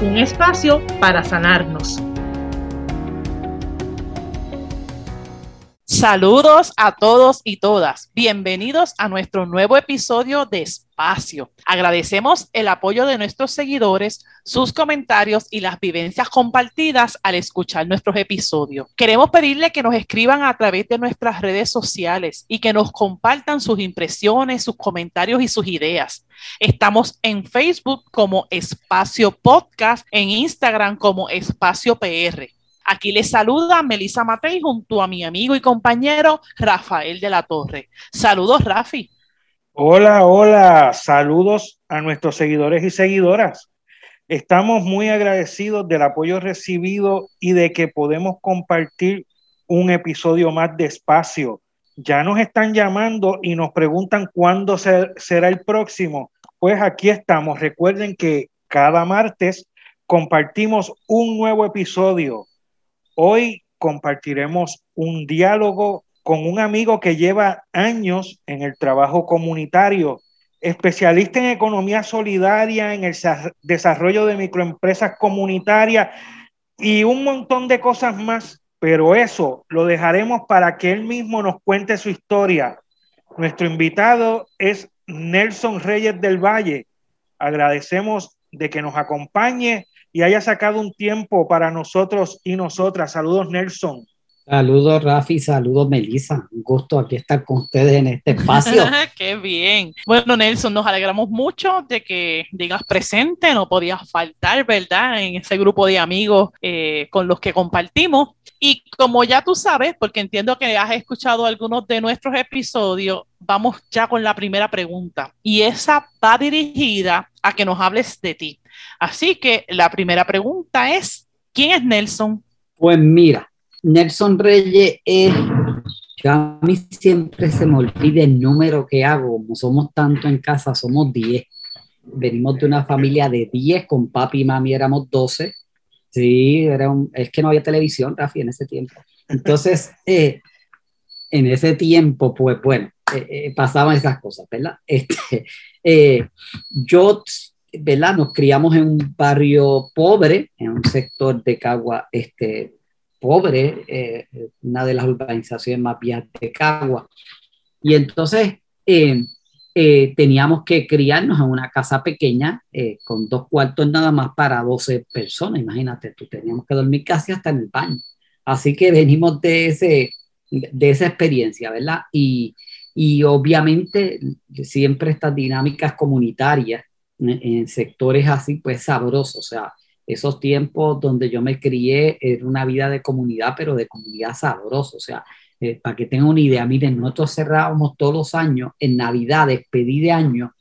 Un espacio para sanarnos. Saludos a todos y todas. Bienvenidos a nuestro nuevo episodio de Espacio. Agradecemos el apoyo de nuestros seguidores, sus comentarios y las vivencias compartidas al escuchar nuestros episodios. Queremos pedirle que nos escriban a través de nuestras redes sociales y que nos compartan sus impresiones, sus comentarios y sus ideas. Estamos en Facebook como Espacio Podcast, en Instagram como Espacio PR. Aquí les saluda Melissa Matei junto a mi amigo y compañero Rafael de la Torre. Saludos, Rafi. Hola, hola. Saludos a nuestros seguidores y seguidoras. Estamos muy agradecidos del apoyo recibido y de que podemos compartir un episodio más de espacio. Ya nos están llamando y nos preguntan cuándo será el próximo. Pues aquí estamos. Recuerden que cada martes compartimos un nuevo episodio Hoy compartiremos un diálogo con un amigo que lleva años en el trabajo comunitario, especialista en economía solidaria, en el desarrollo de microempresas comunitarias y un montón de cosas más, pero eso lo dejaremos para que él mismo nos cuente su historia. Nuestro invitado es Nelson Reyes del Valle. Agradecemos de que nos acompañe y haya sacado un tiempo para nosotros y nosotras. Saludos, Nelson. Saludos, Rafi. Saludos, Melissa. Un gusto aquí estar con ustedes en este espacio. Qué bien. Bueno, Nelson, nos alegramos mucho de que digas presente. No podías faltar, ¿verdad? En ese grupo de amigos eh, con los que compartimos. Y como ya tú sabes, porque entiendo que has escuchado algunos de nuestros episodios, vamos ya con la primera pregunta. Y esa va dirigida a que nos hables de ti. Así que la primera pregunta es, ¿quién es Nelson? Pues mira, Nelson Reyes es, a mí siempre se me olvida el número que hago, como somos tanto en casa, somos 10. Venimos de una familia de 10, con papi y mami éramos 12. Sí, era es que no había televisión, Rafi, en ese tiempo. Entonces, eh, en ese tiempo, pues bueno, eh, eh, pasaban esas cosas, ¿verdad? Este, yo ¿verdad? Nos criamos en un barrio pobre, en un sector de Cagua este, pobre, eh, una de las urbanizaciones más viejas de Cagua. Y entonces eh, eh, teníamos que criarnos en una casa pequeña con dos cuartos nada más para 12 personas. Imagínate, tú teníamos que dormir casi hasta en el baño. Así que venimos de, ese, de esa experiencia, ¿verdad? Y, y obviamente siempre estas dinámicas comunitarias en sectores así, pues sabrosos. O sea, esos tiempos donde yo me crié era una vida de comunidad, pero de comunidad sabrosa. O sea, eh, para que tengan una idea, miren, nosotros cerrábamos todos los años, en Navidad, despedí de año,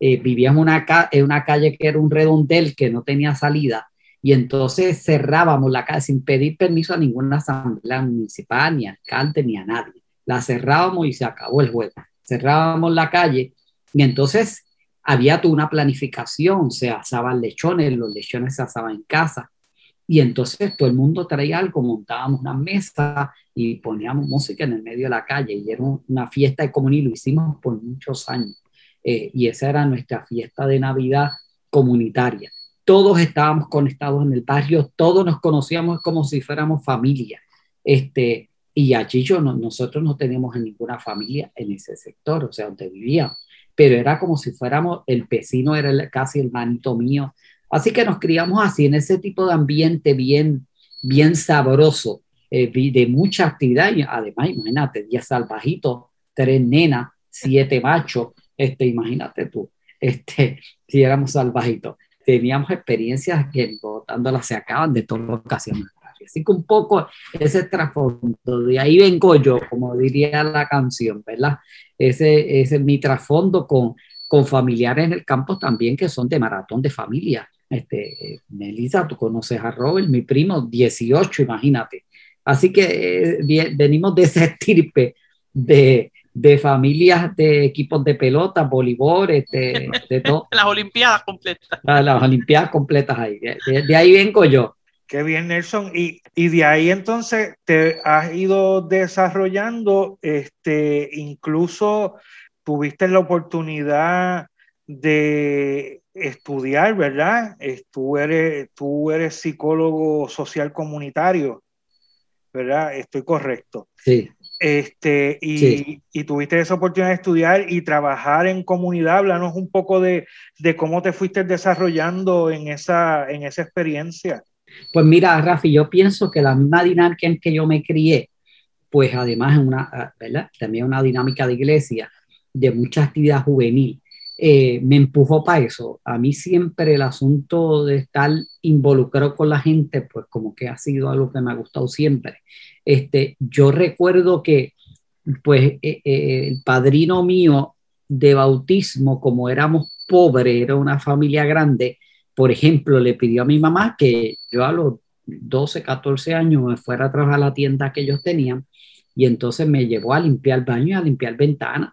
eh, vivíamos una en una calle que era un redondel que no tenía salida, y entonces cerrábamos la calle sin pedir permiso a ninguna asamblea municipal, ni alcalde, ni a nadie. La cerrábamos y se acabó el juego. Cerrábamos la calle y entonces había toda una planificación, se asaban lechones, los lechones se asaban en casa. Y entonces todo el mundo traía algo, montábamos una mesa y poníamos música en el medio de la calle y era una fiesta de comunidad, lo hicimos por muchos años. Eh, y esa era nuestra fiesta de Navidad comunitaria. Todos estábamos conectados en el barrio, todos nos conocíamos como si fuéramos familia. Este, y allí yo nosotros no teníamos ninguna familia en ese sector, o sea, donde vivíamos pero era como si fuéramos, el vecino era casi el manito mío. Así que nos criamos así, en ese tipo de ambiente bien, bien sabroso, eh, de mucha actividad. Y además, imagínate, 10 salvajitos, tres nenas, siete machos, este, imagínate tú, este, si éramos salvajitos. Teníamos experiencias que botándolas se acaban de todo lo que hacíamos. Así que un poco ese trasfondo, de ahí vengo yo, como diría la canción, ¿verdad? Ese, ese es mi trasfondo con, con familiares en el campo también que son de maratón de familia. Este, Melissa, tú conoces a Robert, mi primo, 18, imagínate. Así que eh, venimos de ese estirpe de, de familias de equipos de pelota, voleibol, este, de todo. las Olimpiadas completas. Las, Olimpiadas completas ahí. De, ahí vengo yo. Qué bien, Nelson. Y, y, de ahí entonces te has ido desarrollando, este, incluso tuviste la oportunidad de estudiar, ¿verdad? Tú eres, tú eres psicólogo social comunitario, ¿verdad? Estoy correcto. Sí. Este, y, tuviste esa oportunidad de estudiar y trabajar en comunidad. Háblanos un poco de, cómo te fuiste desarrollando en esa, en esa experiencia. Pues mira, Rafi, yo pienso que la misma dinámica en que yo me crié, pues además una, ¿verdad? También una dinámica de iglesia, de mucha actividad juvenil, eh, me empujó para eso. A mí siempre el asunto de estar involucrado con la gente, pues como que ha sido algo que me ha gustado siempre. Este, yo recuerdo que pues eh, eh, el padrino mío de bautismo, como éramos pobres, era una familia grande, por ejemplo, le pidió a mi mamá que yo a los 12, 14 años me fuera a trabajar a la tienda que ellos tenían y entonces me llevó a limpiar el baño y a limpiar ventanas.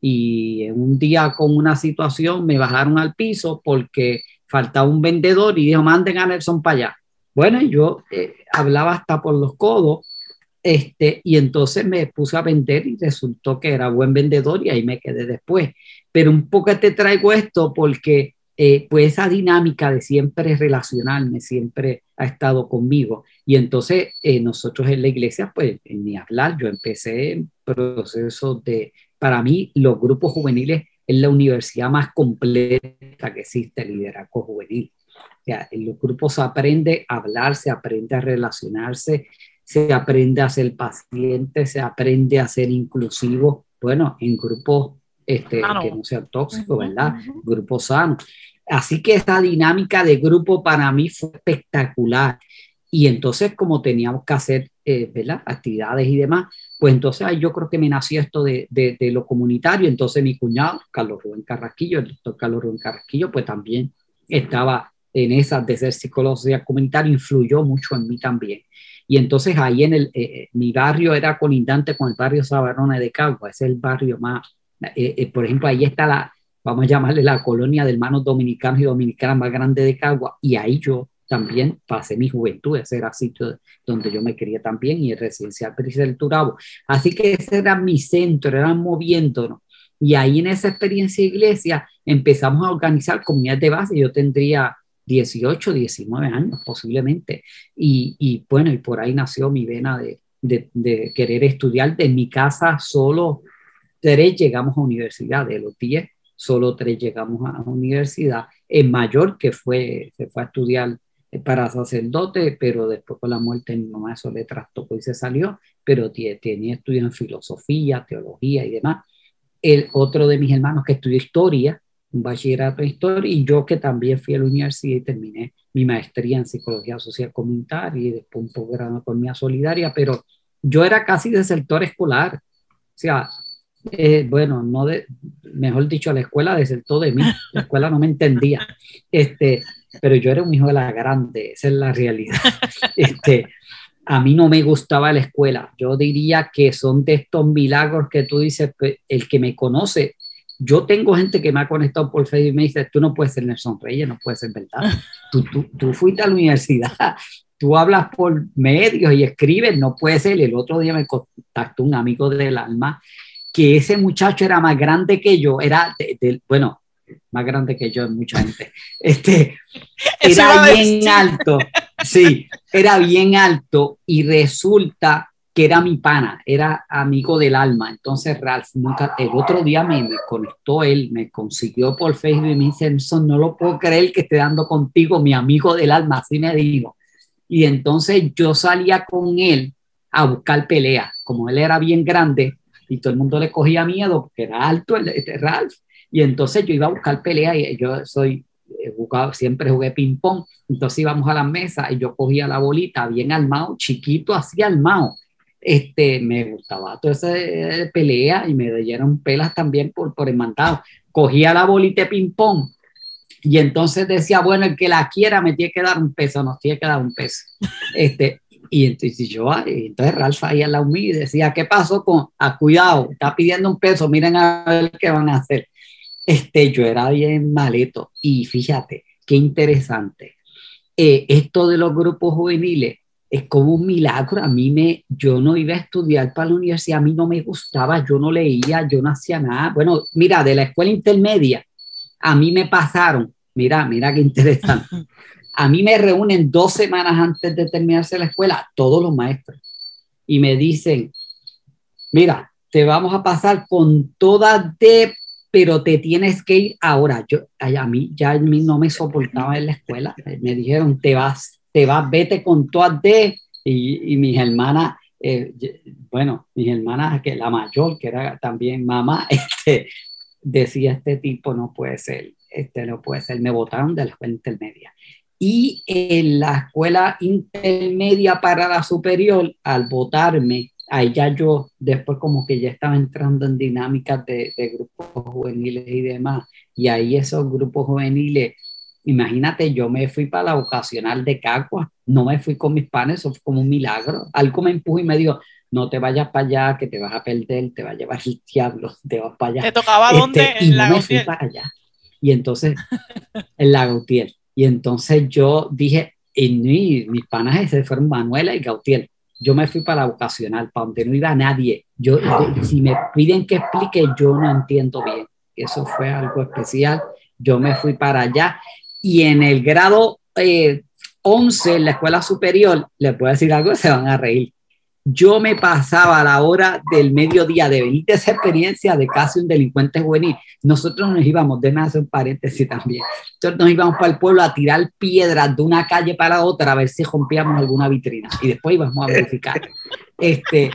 Y un día con una situación me bajaron al piso porque faltaba un vendedor y dijo, manden a Nelson para allá. Bueno, yo eh, hablaba hasta por los codos este, y entonces me puse a vender y resultó que era buen vendedor y ahí me quedé después. Pero un poco te traigo esto porque eh, pues esa dinámica de siempre relacionarme, siempre ha estado conmigo. Y entonces eh, nosotros en la iglesia, pues ni hablar, yo empecé en procesos de, para mí los grupos juveniles es la universidad más completa que existe, el liderazgo juvenil. en los grupos se aprende a hablar, se aprende a relacionarse, se aprende a ser paciente, se aprende a ser inclusivo, bueno, en grupos este, que no sean tóxicos, ¿verdad? Grupos sanos. Así que esa dinámica de grupo para mí fue espectacular. Y entonces, como teníamos que hacer eh, ¿verdad? actividades y demás, pues entonces yo creo que me nació esto de, de, de, lo comunitario. Entonces mi cuñado, Carlos Rubén Carrasquillo, el doctor Carlos Rubén Carrasquillo, pues también estaba en esas de ser psicología comunitaria, influyó mucho en mí también. Y entonces ahí en el, eh, eh, mi barrio era colindante con el barrio Sabarona de Cagua, es el barrio más, eh, por ejemplo, ahí está la, vamos a llamarle la colonia de hermanos dominicanos y dominicanas más grande de Cagua, y ahí yo también pasé mi juventud, ese era el sitio donde yo me quería también, y el residencial del Turabo. Así que ese era mi centro, eran moviéndonos. Y ahí en esa experiencia de iglesia empezamos a organizar comunidades de base. Yo tendría 18, 19 años posiblemente. Y, bueno, y por ahí nació mi vena de, querer estudiar. De mi casa solo tres llegamos a universidad, de los 10, solo tres llegamos a universidad. En mayor que fue, se fue a estudiar para sacerdote, pero después con la muerte de mi mamá eso le trastocó y se salió, pero tenía estudios en filosofía, teología y demás. El otro de mis hermanos que estudió historia, un bachillerato en historia y yo que también fui a la universidad y terminé mi maestría en psicología social comunitaria y después un posgrado en economía solidaria, pero yo era casi de sector escolar, o sea, eh, bueno, no de, mejor dicho, la escuela desertó de mí, la escuela no me entendía, este, pero yo era un hijo de la grande, esa es la realidad. Este, a mí no me gustaba la escuela, yo diría que son de estos milagros que tú dices, el que me conoce yo tengo gente que me ha conectado por Facebook y me dice, tú no puedes ser Nelson Reyes, no puedes ser verdad. Tú, tú, tú fuiste a la universidad, tú hablas por medios y escribes, no puede ser. El otro día me contactó un amigo del alma que ese muchacho era más grande que yo, era, bueno, más grande que yo, mucha gente. Este, era bien alto, sí, era bien alto y resulta que era mi pana, era amigo del alma. Entonces Ralph nunca, el otro día me, conectó él, me consiguió por Facebook y me dice, no lo puedo creer que esté dando contigo, mi amigo del alma, así me dijo. Y entonces yo salía con él a buscar pelea, como él era bien grande y todo el mundo le cogía miedo porque era alto el, este Ralph. Y entonces yo iba a buscar pelea y yo soy, jugado, siempre jugué ping pong, entonces íbamos a la mesa y yo cogía la bolita bien armado, chiquito así armado este, me gustaba toda esa eh, pelea y me dieron pelas también por, por el mandado. Cogía la bolita de ping-pong Y entonces decía, bueno, el que la quiera me tiene que dar un peso, nos tiene que dar un peso. Este, y entonces yo, entonces Ralph ahí al lado mío y decía, ¿qué pasó con, ah, cuidado, está pidiendo un peso, miren a ver qué van a hacer. Este, yo era bien maleto y fíjate, qué interesante. Eh, esto de los grupos juveniles es como un milagro. A mí me, yo no iba a estudiar para la universidad, a mí no me gustaba, yo no leía, yo no hacía nada. Bueno, mira, de la escuela intermedia, a mí me pasaron, mira, mira qué interesante. A mí me reúnen dos semanas antes de terminarse la escuela todos los maestros y me dicen, mira, te vamos a pasar con todas de pero te tienes que ir ahora. Yo, a mí ya no me soportaba en la escuela. Me dijeron, te vas, te vas, vete con todas de. Y, y mis hermanas, eh, bueno, mis hermanas, que la mayor, que era también mamá, este, decía, este tipo no puede ser, este no puede ser. Me votaron de la escuela intermedia. Y en la escuela intermedia para la superior, al votarme, ahí ya yo después como que ya estaba entrando en dinámicas de, grupos juveniles y demás, y ahí esos grupos juveniles, imagínate, yo me fui para la vocacional de Cacua, no me fui con mis panes, eso fue como un milagro, algo me empujó y me dijo, no te vayas para allá, que te vas a perder, te va a llevar el diablo, te vas para allá. ¿Te tocaba este, dónde? y no me fui para allá. Y entonces, en la Gautier. Y entonces yo dije, y mis panas se fueron Manuela y Gautier yo me fui para la vocacional, para donde no iba nadie. Yo, si me piden que explique, yo no entiendo bien. Eso fue algo especial. Yo me fui para allá y en el grado 11, eh, en la escuela superior, les puedo decir algo, se van a reír yo me pasaba a la hora del mediodía de venir de esa experiencia de casi un delincuente juvenil. Nosotros nos íbamos, déme hacer un paréntesis también, nosotros nos íbamos para el pueblo a tirar piedras de una calle para otra a ver si rompíamos alguna vitrina y después íbamos a verificar. Este,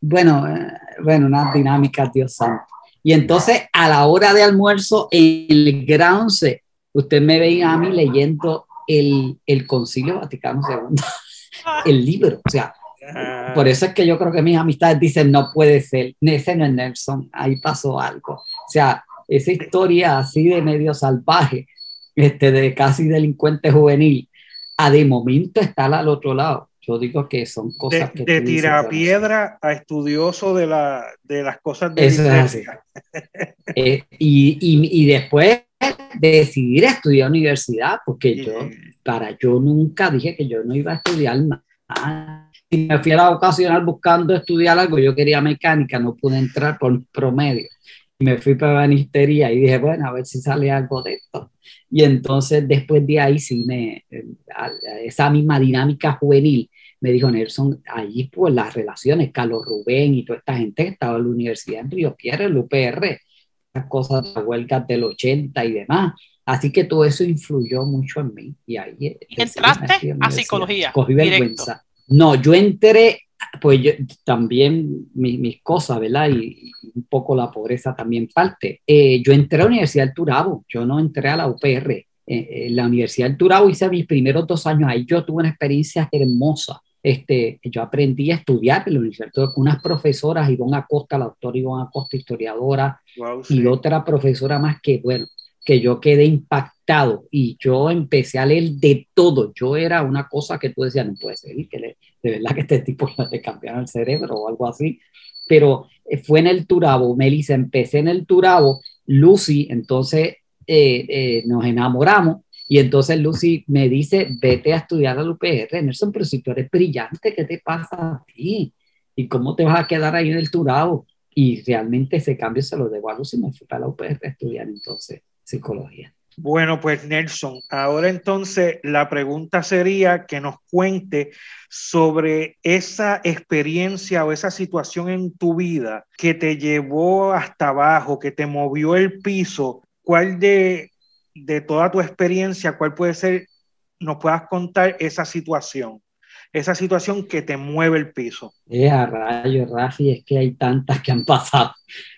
bueno, eh, bueno, unas dinámicas, Dios santo. Y entonces a la hora de almuerzo en el Gran usted me veía a mí leyendo el, el Concilio Vaticano II, el libro, o sea, por eso es que yo creo que mis amistades dicen, no puede ser, ese no es Nelson, ahí pasó algo. O sea, esa historia así de medio salvaje, este, de casi delincuente juvenil, a de momento está al otro lado. Yo digo que son cosas de, que... De tirar piedra a estudioso de, la, de las cosas de eso eh, y, y, y, después decidir estudiar universidad, porque yo, para yo nunca dije que yo no iba a estudiar nada y me fui a la vocacional buscando estudiar algo, yo quería mecánica, no pude entrar por promedio. Y me fui para banistería y dije, bueno, a ver si sale algo de esto. Y entonces después de ahí sí me, esa misma dinámica juvenil, me dijo Nelson, allí pues las relaciones, Carlos Rubén y toda esta gente que estaba en la universidad en Río Pierre, el UPR, las cosas, las huelgas del 80 y demás. Así que todo eso influyó mucho en mí. Y ahí entraste a psicología. Cogí vergüenza. No, yo entré, pues yo, también mis, cosas, ¿verdad? Y, un poco la pobreza también parte. Eh, yo entré a la Universidad del Turabo, yo no entré a la UPR. Eh, eh, la Universidad del Turabo hice mis primeros dos años ahí, yo tuve una experiencia hermosa. Este, yo aprendí a estudiar en la universidad con unas profesoras, Ivonne Acosta, la doctora Ivonne Acosta, historiadora, y otra profesora más que, bueno, que yo quedé impactado y yo empecé a leer de todo. Yo era una cosa que tú decías, no puede ser, que de verdad que este tipo le cambiaron el cerebro o algo así. Pero eh, fue en el Turabo, Melissa, empecé en el Turabo, Lucy, entonces eh, eh, nos enamoramos y entonces Lucy me dice, vete a estudiar al UPR, Nelson, pero si tú eres brillante, ¿qué te pasa a ti? ¿Y cómo te vas a quedar ahí en el Turabo? Y realmente ese cambio se lo debo a Lucy, me fui para la UPR a estudiar entonces psicología. Bueno, pues Nelson, ahora entonces la pregunta sería que nos cuente sobre esa experiencia o esa situación en tu vida que te llevó hasta abajo, que te movió el piso. ¿Cuál de, de toda tu experiencia, cuál puede ser, nos puedas contar esa situación? Esa situación que te mueve el piso. Eh, a rayo, Rafi, es que hay tantas que han pasado.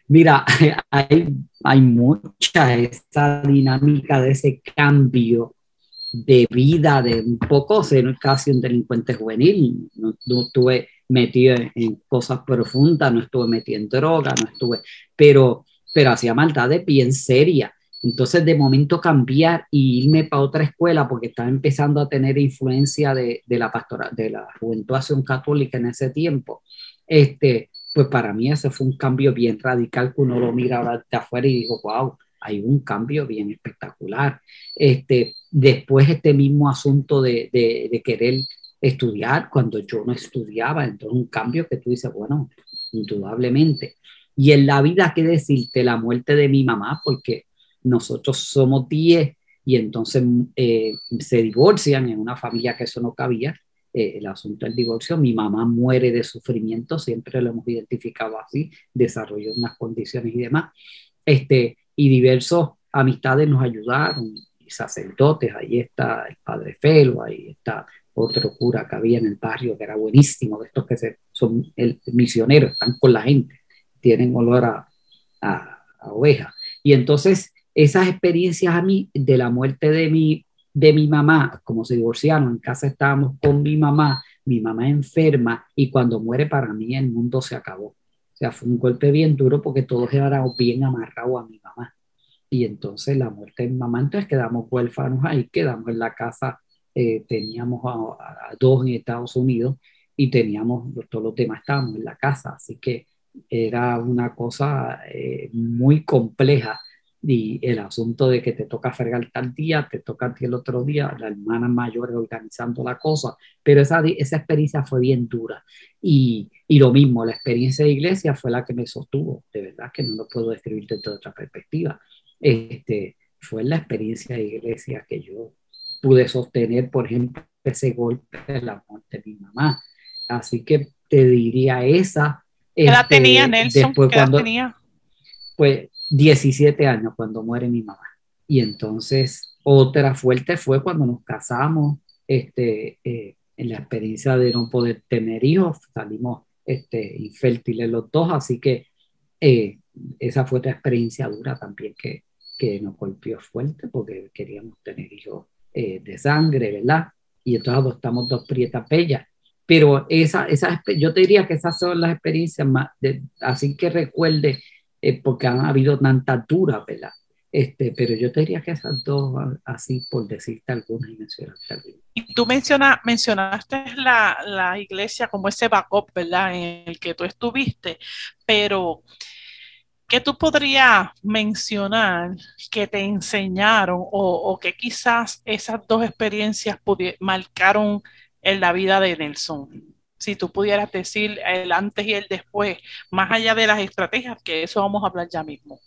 Mira, hay, hay mucha esa dinámica de ese cambio de vida, de un poco ser casi un delincuente juvenil. No, estuve metido en, cosas profundas, no estuve metido en droga, no estuve, pero, pero hacía maldad de bien seria. Entonces, de momento cambiar y irme para otra escuela porque estaba empezando a tener influencia de, de la pastora, de la juventud católica en ese tiempo, este, pues para mí ese fue un cambio bien radical que uno lo mira ahora de afuera y digo, wow, hay un cambio bien espectacular. Este, después este mismo asunto de, de, querer estudiar cuando yo no estudiaba, entonces un cambio que tú dices, bueno, indudablemente. Y en la vida, ¿qué decirte? La muerte de mi mamá, porque nosotros somos 10 y entonces eh, se divorcian en una familia que eso no cabía. Eh, el asunto del divorcio, mi mamá muere de sufrimiento, siempre lo hemos identificado así, desarrolló unas condiciones y demás. Este, y diversos amistades nos ayudaron, y sacerdotes, ahí está el padre Felo, ahí está otro cura que había en el barrio que era buenísimo, de estos que se, son el, misioneros, están con la gente, tienen olor a, a, a oveja. Y entonces esas experiencias a mí de la muerte de mi, de mi mamá, como se divorciaron, en casa estábamos con mi mamá, mi mamá enferma y cuando muere para mí el mundo se acabó. O sea, fue un golpe bien duro porque todos éramos bien amarrados a mi mamá. Y entonces la muerte de mi mamá, entonces quedamos huérfanos ahí, quedamos en la casa, eh, teníamos a, a, dos en Estados Unidos y teníamos, todos los demás estábamos en la casa, así que era una cosa eh, muy compleja y el asunto de que te toca fregar tal día, te toca a ti el otro día, la hermana mayor organizando la cosa, pero esa, esa experiencia fue bien dura. Y, y, lo mismo, la experiencia de iglesia fue la que me sostuvo, de verdad que no lo puedo describir desde otra perspectiva. Este, fue la experiencia de iglesia que yo pude sostener, por ejemplo, ese golpe de la muerte de mi mamá. Así que te diría esa. ¿Qué edad este, tenía Nelson? Después, ¿Qué edad cuando, tenía? Pues 17 años cuando muere mi mamá. Y entonces otra fuerte fue cuando nos casamos, este, eh, en la experiencia de no poder tener hijos, salimos este, infértiles los dos, así que eh, esa fue otra experiencia dura también que, que nos golpeó fuerte porque queríamos tener hijos eh, de sangre, ¿verdad? Y entonces adoptamos dos prietas bellas. Pero esa, esa, yo te diría que esas son las experiencias más, de, así que recuerde eh, porque han habido tanta dura, ¿verdad? Este, pero yo te diría que esas dos, así por decirte algunas y mencionarte algunas. Y tú menciona, mencionaste la, la, iglesia como ese backup, ¿verdad? En el que tú estuviste, pero ¿qué tú podrías mencionar que te enseñaron o, o que quizás esas dos experiencias marcaron en la vida de Nelson? Si tú pudieras decir el antes y el después, más allá de las estrategias, que eso vamos a hablar ya mismo.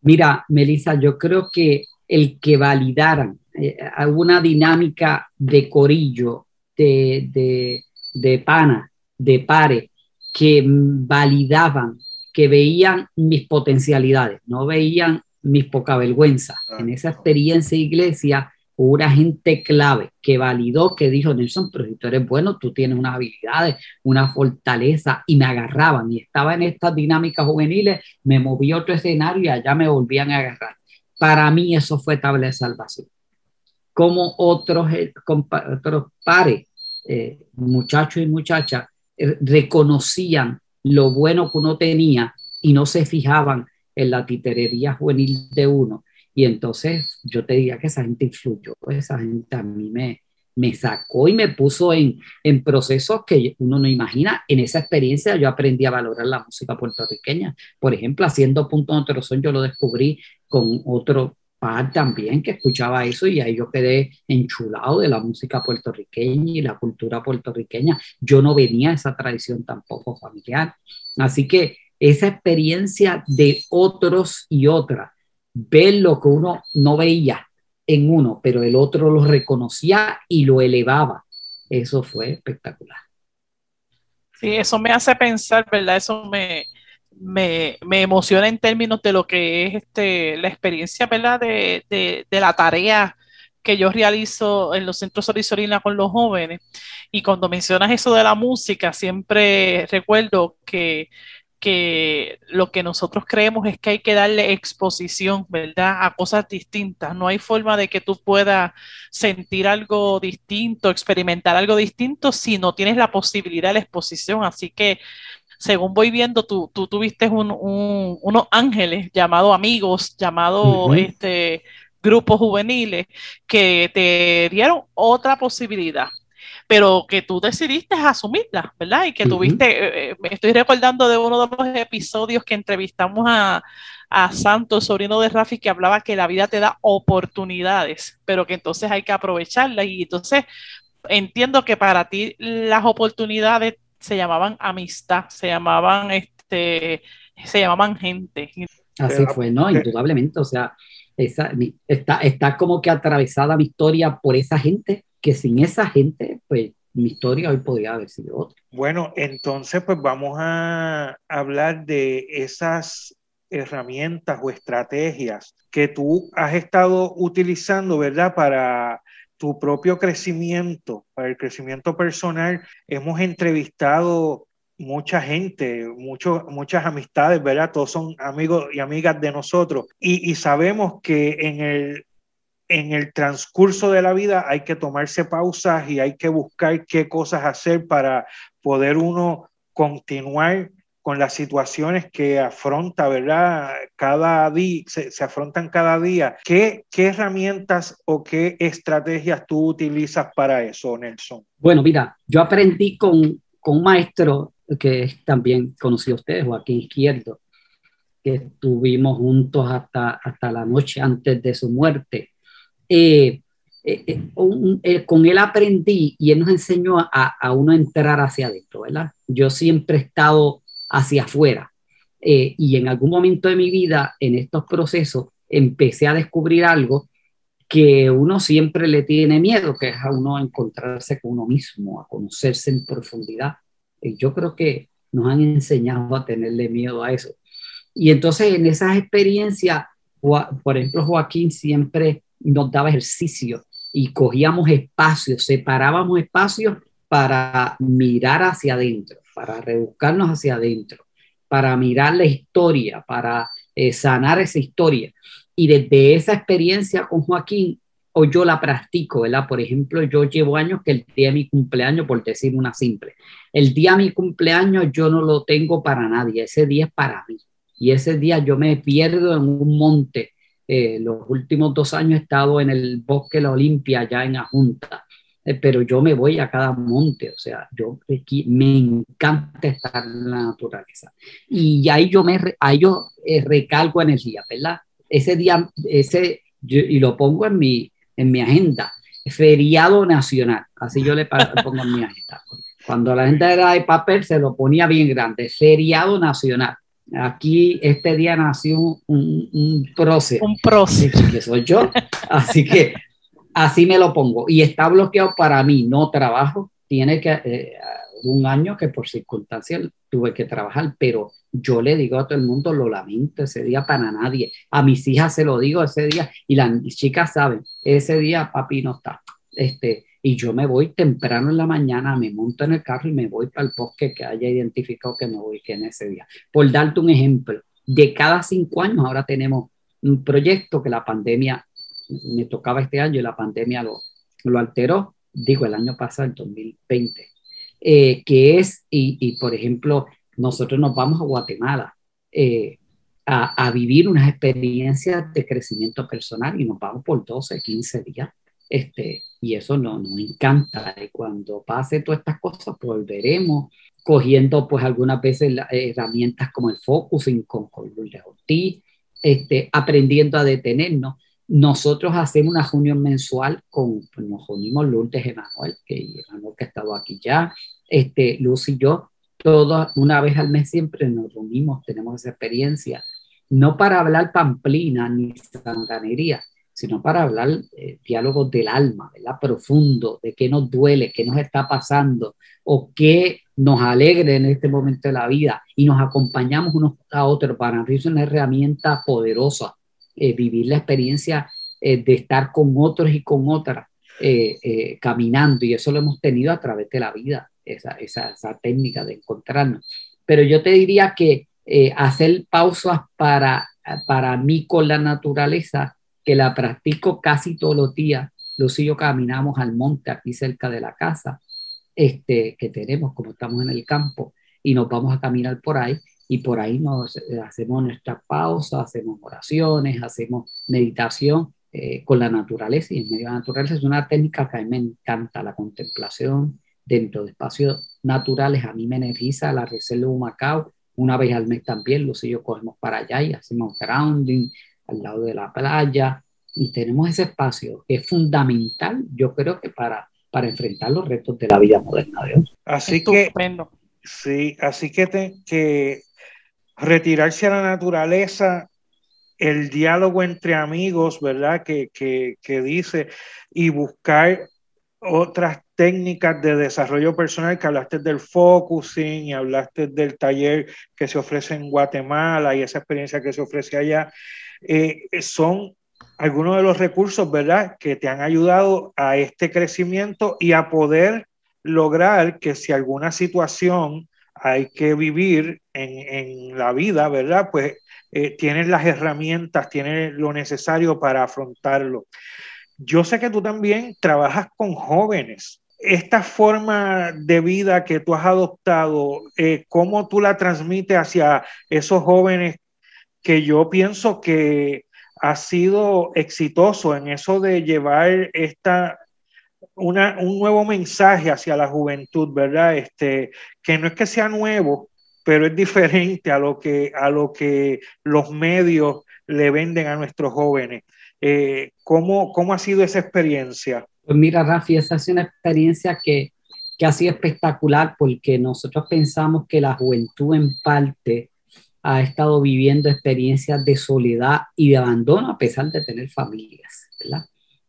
Mira, Melissa, yo creo que el que validaran eh, alguna dinámica de corillo, de, de, de pana, de pare, que validaban, que veían mis potencialidades, no veían mis poca vergüenza. En esa experiencia iglesia, una gente clave que validó, que dijo, Nelson, pero si tú eres bueno, tú tienes unas habilidades, una fortaleza, y me agarraban, y estaba en estas dinámicas juveniles, me moví a otro escenario y allá me volvían a agarrar. Para mí eso fue tabla de salvación. Como otros, eh, otros pares, eh, muchachos y muchachas, eh, reconocían lo bueno que uno tenía y no se fijaban en la titerería juvenil de uno, y entonces yo te diría que esa gente influyó, esa gente a mí me, me sacó y me puso en, en procesos que uno no imagina. En esa experiencia yo aprendí a valorar la música puertorriqueña. Por ejemplo, haciendo Punto de Son, yo lo descubrí con otro par también que escuchaba eso y ahí yo quedé enchulado de la música puertorriqueña y la cultura puertorriqueña. Yo no venía a esa tradición tampoco familiar. Así que esa experiencia de otros y otras ver lo que uno no veía en uno, pero el otro lo reconocía y lo elevaba. Eso fue espectacular. Sí, eso me hace pensar, ¿verdad? Eso me, me, me emociona en términos de lo que es este, la experiencia, ¿verdad? De, de, de la tarea que yo realizo en los centros Sorisorina con los jóvenes. Y cuando mencionas eso de la música, siempre recuerdo que que lo que nosotros creemos es que hay que darle exposición, ¿verdad? A cosas distintas. No hay forma de que tú puedas sentir algo distinto, experimentar algo distinto si no tienes la posibilidad de la exposición. Así que según voy viendo, tú, tú tuviste unos ángeles llamados amigos, llamados este, grupos juveniles, que te dieron otra posibilidad pero que tú decidiste asumirla, ¿verdad? Y que tuviste, eh, eh, me estoy recordando de uno de los episodios que entrevistamos a, a Santos, sobrino de Rafi, que hablaba que la vida te da oportunidades, pero que entonces hay que aprovecharlas. Y entonces entiendo que para ti las oportunidades se llamaban amistad, se llamaban este, se llamaban gente. Así fue, ¿no? Indudablemente, o sea, esa, está, está como que atravesada mi historia por esa gente que sin esa gente, pues mi historia hoy podría haber sido otra. Bueno, entonces pues vamos a hablar de esas herramientas o estrategias que tú has estado utilizando, ¿verdad? Para tu propio crecimiento, para el crecimiento personal. Hemos entrevistado mucha gente, mucho, muchas amistades, ¿verdad? Todos son amigos y amigas de nosotros. Y, y sabemos que en el en el transcurso de la vida hay que tomarse pausas y hay que buscar qué cosas hacer para poder uno continuar con las situaciones que afronta, ¿verdad? Cada día, se, afrontan cada día. ¿Qué, ¿Qué herramientas o qué estrategias tú utilizas para eso, Nelson? Bueno, mira, yo aprendí con, con un maestro que es también conocido ustedes, Joaquín Izquierdo, que estuvimos juntos hasta, hasta la noche antes de su muerte. Eh, eh, eh, con él aprendí y él nos enseñó a, a, uno entrar hacia adentro, ¿verdad? Yo siempre he estado hacia afuera y en algún momento de mi vida, en estos procesos, empecé a descubrir algo que uno siempre le tiene miedo, que es a uno encontrarse con uno mismo, a conocerse en profundidad. Y yo creo que nos han enseñado a tenerle miedo a eso. Y entonces en esas experiencias, por ejemplo, Joaquín siempre nos daba ejercicio y cogíamos espacios, separábamos espacios para mirar hacia adentro, para rebuscarnos hacia adentro, para mirar la historia, para eh, sanar esa historia. Y desde esa experiencia con Joaquín, o yo la practico, ¿verdad? Por ejemplo, yo llevo años que el día de mi cumpleaños, por decir una simple, el día de mi cumpleaños yo no lo tengo para nadie, ese día es para mí. Y ese día yo me pierdo en un monte eh, los últimos dos años he estado en el bosque La Olimpia, ya en Ajunta, eh, pero yo me voy a cada monte, o sea, yo me encanta estar en la naturaleza. Y ahí yo, me, ahí yo eh, recalco energía, ¿verdad? Ese día, ese, y lo pongo en mi, en mi agenda, feriado nacional, así yo le pongo en mi agenda. Cuando la gente era de papel, se lo ponía bien grande, feriado nacional Aquí este día nació un, un prócer. Un prócer. Que soy yo. Así que así me lo pongo. Y está bloqueado para mí, no trabajo. Tiene que, eh, un año que por circunstancias tuve que trabajar, pero yo le digo a todo el mundo, lo lamento ese día para nadie. A mis hijas se lo digo ese día y las chicas saben, ese día papi no está. Este, y yo me voy temprano en la mañana, me monto en el carro y me voy para el bosque que haya identificado que me voy que en ese día. Por darte un ejemplo, de cada cinco años ahora tenemos un proyecto que la pandemia, me tocaba este año y la pandemia lo, lo alteró, digo el año pasado, el 2020, eh, que es, y, por ejemplo, nosotros nos vamos a Guatemala. Eh, a, a, vivir unas experiencias de crecimiento personal y nos vamos por 12, 15 días. Este, y eso no, nos encanta. Y cuando pase todas estas cosas, volveremos cogiendo pues algunas veces herramientas como el focusing con, con Lourdes Ortiz, este, aprendiendo a detenernos. Nosotros hacemos una reunión mensual con, pues, nos unimos Lourdes Emanuel, que Emanuel que ha estado aquí ya, este, Luz y yo, todas, una vez al mes siempre nos reunimos, tenemos esa experiencia, no para hablar pamplina ni sanganería, sino para hablar eh, diálogos del alma, ¿verdad? Profundo, de qué nos duele, qué nos está pasando o qué nos alegre en este momento de la vida y nos acompañamos unos a otros. Para mí es una herramienta poderosa eh, vivir la experiencia eh, de estar con otros y con otras caminando y eso lo hemos tenido a través de la vida, esa, esa, esa técnica de encontrarnos. Pero yo te diría que hacer pausas para, para mí con la naturaleza que la practico casi todos los días. Los y yo caminamos al monte aquí cerca de la casa este, que tenemos, como estamos en el campo. y nos vamos a caminar por ahí y por ahí nos eh, hacemos nuestras pausas, hacemos oraciones, hacemos meditación eh, con la naturaleza y en medio de la naturaleza es una técnica que a mí me encanta, la contemplación dentro de espacios naturales, a mí me energiza la reserva de Macao, una vez al mes también, los y yo cogemos para allá y hacemos grounding al lado de la playa y tenemos ese espacio que es fundamental, yo creo que para, para enfrentar los retos de la vida moderna de hoy. Así que, sí, así que, que retirarse a la naturaleza, el diálogo entre amigos, ¿verdad? Que, que, dice, y buscar otras técnicas de desarrollo personal, que hablaste del focusing y hablaste del taller que se ofrece en Guatemala y esa experiencia que se ofrece allá, eh, son algunos de los recursos, ¿verdad?, que te han ayudado a este crecimiento y a poder lograr que si alguna situación hay que vivir en, la vida, ¿verdad? Pues eh, tienes las herramientas, tienes lo necesario para afrontarlo. Yo sé que tú también trabajas con jóvenes. Esta forma de vida que tú has adoptado, eh, ¿cómo tú la transmites hacia esos jóvenes que yo pienso que ha sido exitoso en eso de llevar esta, un nuevo mensaje hacia la juventud, ¿verdad? Este, que no es que sea nuevo, pero es diferente a lo que, a lo que los medios le venden a nuestros jóvenes. Eh, ¿cómo, ¿Cómo ha sido esa experiencia? Pues mira, Rafi, esa es una experiencia que, que ha sido espectacular porque nosotros pensamos que la juventud en parte ha estado viviendo experiencias de soledad y de abandono a pesar de tener familias.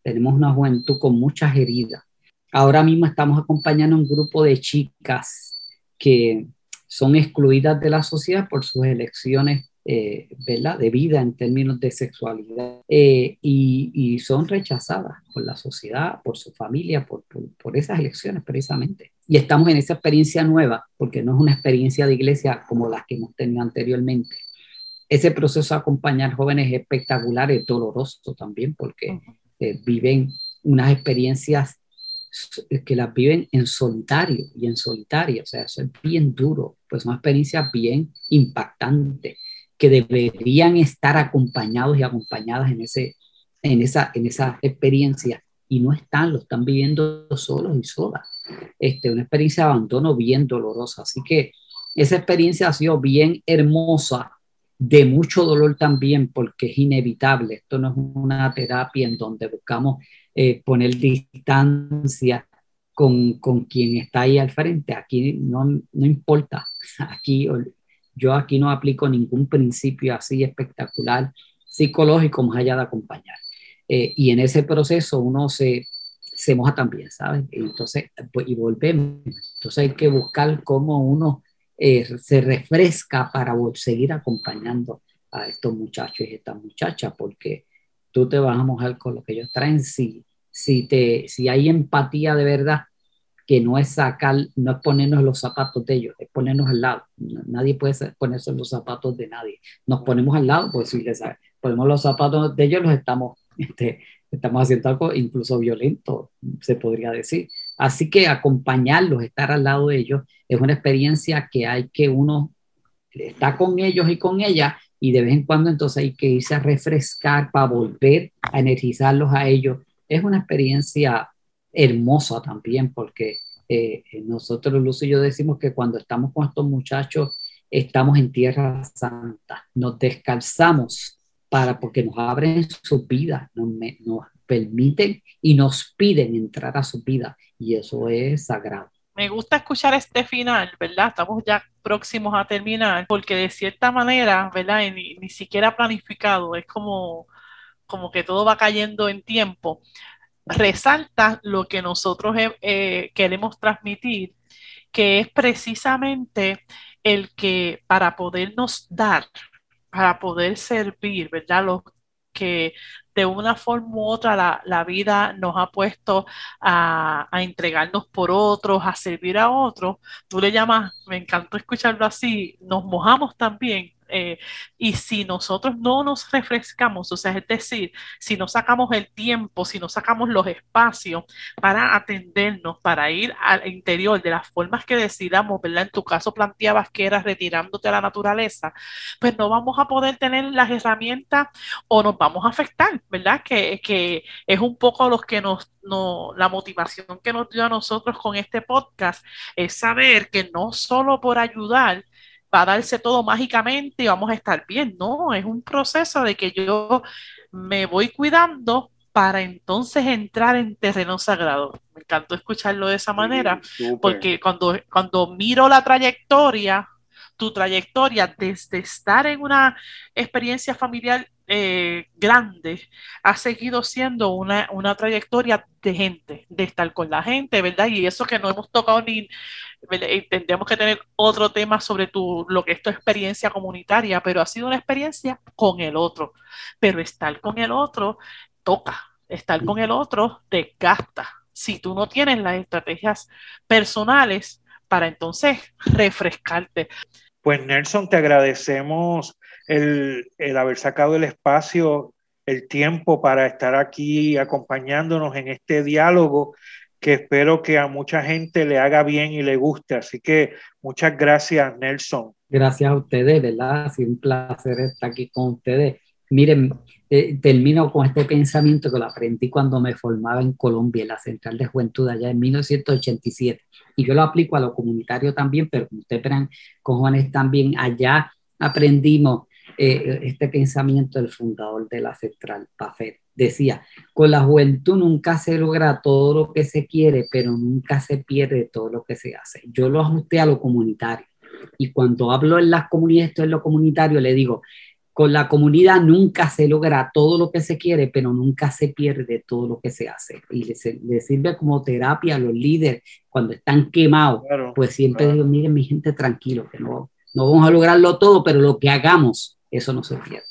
Tenemos una juventud con muchas heridas. Ahora mismo estamos acompañando a un grupo de chicas que son excluidas de la sociedad por sus elecciones eh, ¿verdad? de vida en términos de sexualidad eh, y, son rechazadas por la sociedad, por su familia, por, por, esas elecciones precisamente. Y estamos en esa experiencia nueva, porque no es una experiencia de iglesia como las que hemos tenido anteriormente. Ese proceso de acompañar jóvenes es espectacular, es doloroso también, porque eh, viven unas experiencias que las viven en solitario y en solitario, o sea, eso es bien duro, pues una experiencia bien impactante que deberían estar acompañados y acompañadas en, ese, en, esa, en esa experiencia y no están, lo están viviendo solos y solas. Este, una experiencia de abandono bien dolorosa. Así que esa experiencia ha sido bien hermosa, de mucho dolor también, porque es inevitable. Esto no es una terapia en donde buscamos eh, poner distancia con, con, quien está ahí al frente. Aquí no, no importa. Aquí yo aquí no aplico ningún principio así espectacular psicológico más allá de acompañar. Eh, y en ese proceso uno se, se moja también, ¿sabes? Entonces, pues, y volvemos. Entonces hay que buscar cómo uno eh, se refresca para seguir acompañando a estos muchachos y estas muchachas, porque tú te vas a mojar con lo que ellos traen. Si, si, te, si hay empatía de verdad, que no es sacar, no es ponernos los zapatos de ellos, es ponernos al lado. Nadie puede ponerse los zapatos de nadie. Nos ponemos al lado, pues si les ponemos los zapatos de ellos, los estamos, este, estamos haciendo algo incluso violento, se podría decir. Así que acompañarlos, estar al lado de ellos, es una experiencia que hay que uno está con ellos y con ella y de vez en cuando entonces hay que irse a refrescar para volver a energizarlos a ellos. Es una experiencia hermosa también, porque eh, nosotros, Luz y yo, decimos que cuando estamos con estos muchachos, estamos en Tierra Santa, nos descalzamos para, porque nos abren su vida, nos, nos permiten y nos piden entrar a su vida, y eso es sagrado. Me gusta escuchar este final, ¿verdad? Estamos ya próximos a terminar, porque de cierta manera, ¿verdad? Ni, ni siquiera planificado, es como, como que todo va cayendo en tiempo resalta lo que nosotros eh, queremos transmitir, que es precisamente el que para podernos dar, para poder servir, ¿verdad? Los que de una forma u otra la, vida nos ha puesto a, a, entregarnos por otros, a servir a otros. Tú le llamas, me encantó escucharlo así, nos mojamos también Eh, y si nosotros no nos refrescamos, o sea, es decir, si no sacamos el tiempo, si no sacamos los espacios para atendernos, para ir al interior de las formas que decidamos, ¿verdad? En tu caso planteabas que era retirándote a la naturaleza, pues no vamos a poder tener las herramientas o nos vamos a afectar, ¿verdad? Que, es un poco los que nos, no, la motivación que nos dio a nosotros con este podcast es saber que no solo por ayudar va a darse todo mágicamente y vamos a estar bien, no, es un proceso de que yo me voy cuidando para entonces entrar en terreno sagrado. Me encantó escucharlo de esa manera, porque cuando, cuando miro la trayectoria, tu trayectoria desde estar en una experiencia familiar eh, grande ha seguido siendo una, una, trayectoria de gente, de estar con la gente, ¿verdad? Y eso que no hemos tocado ni, tendríamos que tener otro tema sobre tu, lo que es tu experiencia comunitaria, pero ha sido una experiencia con el otro. Pero estar con el otro toca, estar con el otro desgasta. Si tú no tienes las estrategias personales para entonces refrescarte. Pues Nelson, te agradecemos el, haber sacado el espacio, el tiempo para estar aquí acompañándonos en este diálogo que espero que a mucha gente le haga bien y le guste. Así que muchas gracias, Nelson. Gracias a ustedes, ¿verdad? Ha sido un placer estar aquí con ustedes. Miren, eh, termino con este pensamiento que lo aprendí cuando me formaba en Colombia, en la Central de Juventud, allá en 1987. Y yo lo aplico a lo comunitario también, pero como ustedes verán, con jóvenes también allá aprendimos eh, este pensamiento del fundador de la central, Pafet. Decía, con la juventud nunca se logra todo lo que se quiere, pero nunca se pierde todo lo que se hace. Yo lo ajusté a lo comunitario. Y cuando hablo en las comunidades, esto es lo comunitario, le digo, con la comunidad nunca se logra todo lo que se quiere, pero nunca se pierde todo lo que se hace. Y le, sirve como terapia a los líderes cuando están quemados. pues siempre digo, miren mi gente, tranquilo, que no, no vamos a lograrlo todo, pero lo que hagamos eso no se pierde.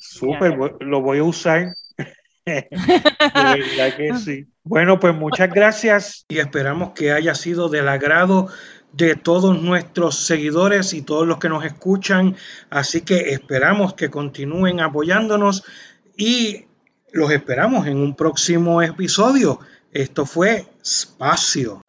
Súper, lo voy a usar. que sí. Bueno, pues muchas gracias y esperamos que haya sido del agrado de todos nuestros seguidores y todos los que nos escuchan. Así que esperamos que continúen apoyándonos y los esperamos en un próximo episodio. Esto fue Espacio.